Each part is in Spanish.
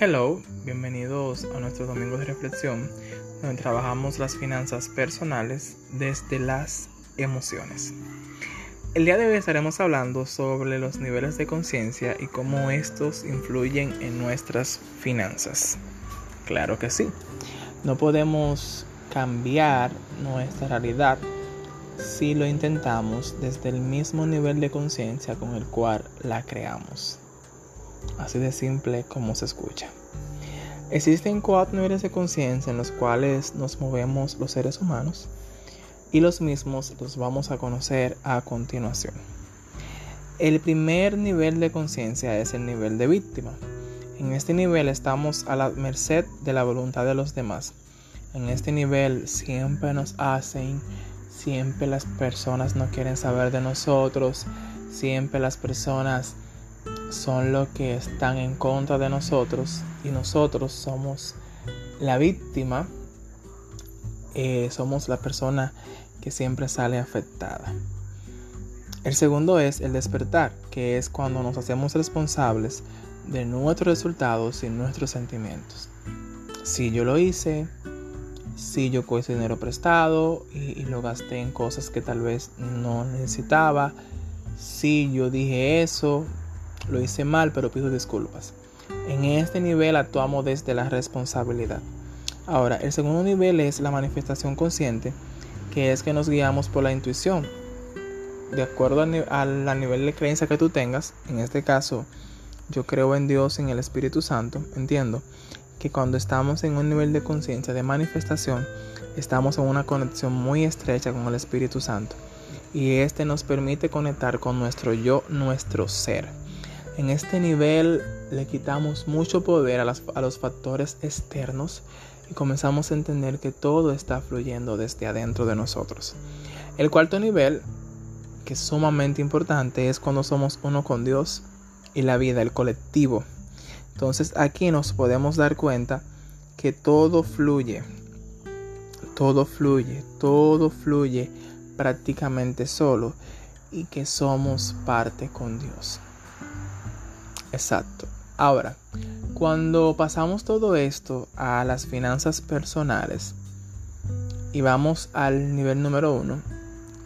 Hello, bienvenidos a nuestro domingo de reflexión, donde trabajamos las finanzas personales desde las emociones. El día de hoy estaremos hablando sobre los niveles de conciencia y cómo estos influyen en nuestras finanzas. Claro que sí, no podemos cambiar nuestra realidad si lo intentamos desde el mismo nivel de conciencia con el cual la creamos. Así de simple como se escucha. Existen cuatro niveles de conciencia en los cuales nos movemos los seres humanos y los mismos los vamos a conocer a continuación. El primer nivel de conciencia es el nivel de víctima. En este nivel estamos a la merced de la voluntad de los demás. En este nivel siempre nos hacen, siempre las personas no quieren saber de nosotros, siempre las personas son los que están en contra de nosotros y nosotros somos la víctima, eh, somos la persona que siempre sale afectada. El segundo es el despertar, que es cuando nos hacemos responsables de nuestros resultados y nuestros sentimientos. Si yo lo hice, si yo cogí dinero prestado y, y, lo gasté en cosas que tal vez no necesitaba, si yo dije eso, lo hice mal, pero pido disculpas. En este nivel actuamos desde la responsabilidad. Ahora, el segundo nivel es la manifestación consciente, que es que nos guiamos por la intuición. De acuerdo al nivel de creencia que tú tengas, en este caso, yo creo en Dios, en el Espíritu Santo, entiendo que cuando estamos en un nivel de conciencia de manifestación, estamos en una conexión muy estrecha con el Espíritu Santo. Y este nos permite conectar con nuestro yo, nuestro ser. En este nivel le quitamos mucho poder a, los factores externos y comenzamos a entender que todo está fluyendo desde adentro de nosotros. El cuarto nivel, que es sumamente importante, es cuando somos uno con Dios y la vida, el colectivo. Entonces aquí nos podemos dar cuenta que todo fluye, todo fluye, todo fluye prácticamente solo y que somos parte con Dios. Exacto. Ahora, cuando pasamos todo esto a las finanzas personales y vamos al nivel número uno,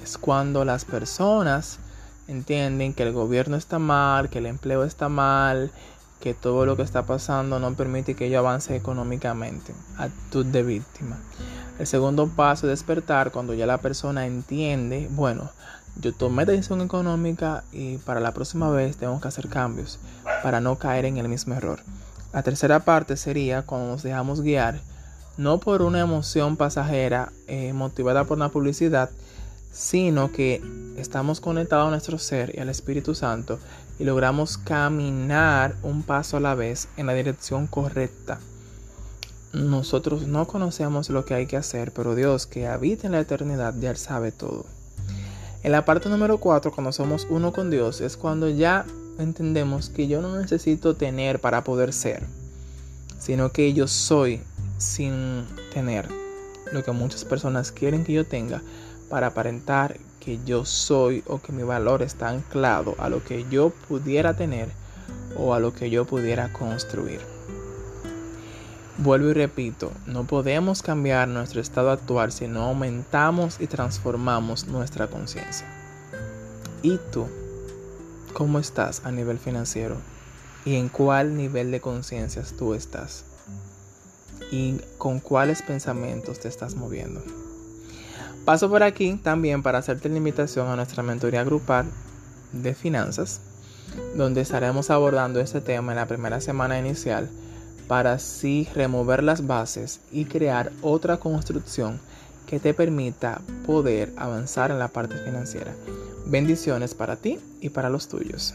es cuando las personas entienden que el gobierno está mal, que el empleo está mal, que todo lo que está pasando no permite que yo avance económicamente. Actitud de víctima. El segundo paso es despertar cuando ya la persona entiende, bueno, yo tomé decisión económica y para la próxima vez tengo que hacer cambios para no caer en el mismo error. La tercera parte sería cuando nos dejamos guiar no por una emoción pasajera eh, motivada por una publicidad, sino que estamos conectados a nuestro ser y al Espíritu Santo y logramos caminar un paso a la vez en la dirección correcta. Nosotros no conocemos lo que hay que hacer, pero Dios que habita en la eternidad ya sabe todo. En la parte número 4, cuando somos uno con Dios, es cuando ya entendemos que yo no necesito tener para poder ser, sino que yo soy sin tener lo que muchas personas quieren que yo tenga para aparentar que yo soy o que mi valor está anclado a lo que yo pudiera tener o a lo que yo pudiera construir. Vuelvo y repito, no podemos cambiar nuestro estado actual si no aumentamos y transformamos nuestra conciencia. ¿Y tú? ¿Cómo estás a nivel financiero? ¿Y en cuál nivel de conciencia tú estás? ¿Y con cuáles pensamientos te estás moviendo? Paso por aquí también para hacerte la invitación a nuestra mentoría grupal de finanzas, donde estaremos abordando este tema en la primera semana inicial para así remover las bases y crear otra construcción que te permita poder avanzar en la parte financiera. Bendiciones para ti y para los tuyos.